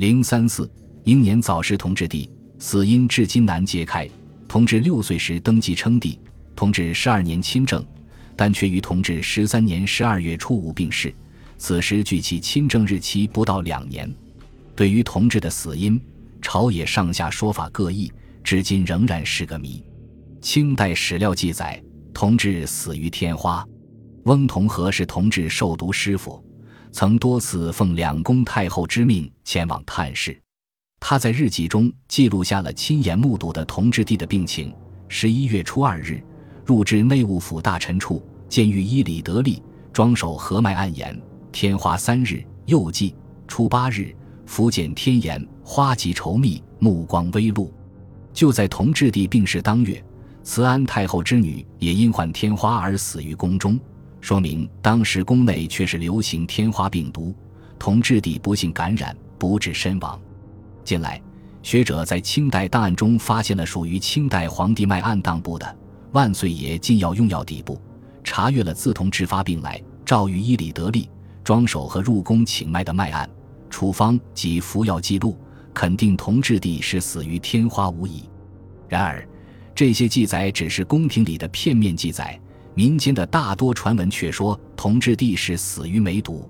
零三四英年早逝同治帝，死因至今难揭开。同治六岁时登基称帝，同治十二年亲政，但却于同治十三年十二月初五病逝。此时距其亲政日期不到两年。对于同治的死因，朝野上下说法各异，至今仍然是个谜。清代史料记载，同治死于天花。翁同龢是同治授读师傅，曾多次奉两宫太后之命前往探视。他在日记中记录下了亲眼目睹的同治帝的病情。十一月初二日，入至内务府大臣处，见御医李德立庄手合脉按言：天花三日，又记初八日，福见天眼，花极稠密，目光微露。就在同治帝病逝当月。慈安太后之女也因患天花而死于宫中，说明当时宫内却是流行天花病毒。同治帝不幸感染，不治身亡。近来，学者在清代档案中发现了属于清代皇帝脉案当部的《万岁爷进药用药底部》，查阅了自同治发病来赵御医李德利庄守和入宫请脉的脉案、处方及服药记录，肯定同治帝是死于天花无疑。然而，这些记载只是宫廷里的片面记载，民间的大多传闻却说同治帝是死于梅毒。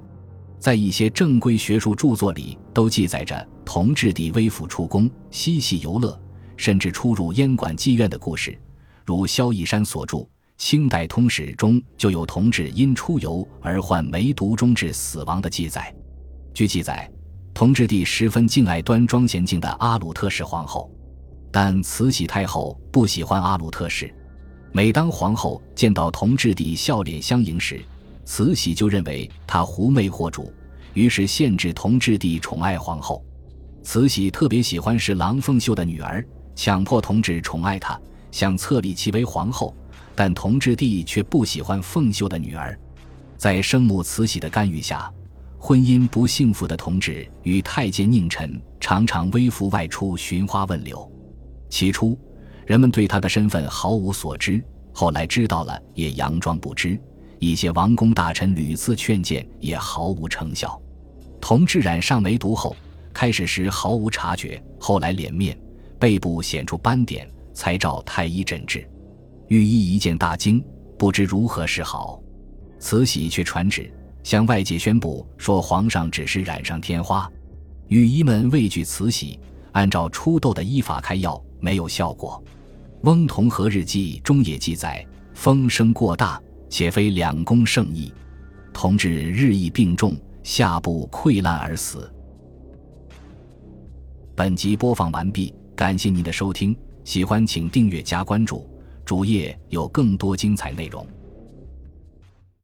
在一些正规学术著作里，都记载着同治帝微服出宫嬉戏游乐，甚至出入烟馆妓院的故事。如萧逸山所著《清代通史》中就有同治因出游而患梅毒中致死亡的记载。据记载，同治帝十分敬爱端庄娴静的阿鲁特氏皇后。但慈禧太后不喜欢阿鲁特氏，每当皇后见到同治帝笑脸相迎时，慈禧就认为他狐媚惑主，于是限制同治帝宠爱皇后。慈禧特别喜欢是郎凤秀的女儿，强迫同治宠爱她，想册立其为皇后。但同治帝却不喜欢凤秀的女儿，在生母慈禧的干预下，婚姻不幸福的同治与太监宁臣常常微服外出寻花问柳。起初，人们对他的身份毫无所知，后来知道了也佯装不知。一些王公大臣屡次劝谏，也毫无成效。同治染上梅毒后，开始时毫无察觉，后来脸面、背部显出斑点，才找太医诊治。御医一见大惊，不知如何是好。慈禧却传旨向外界宣布说，皇上只是染上天花。御医们畏惧慈禧，按照初痘的医法开药。没有效果。翁同龢日记中也记载，风声过大，且非两宫圣意，同志日益病重，下部溃烂而死。本集播放完毕，感谢您的收听，喜欢请订阅加关注，主页有更多精彩内容。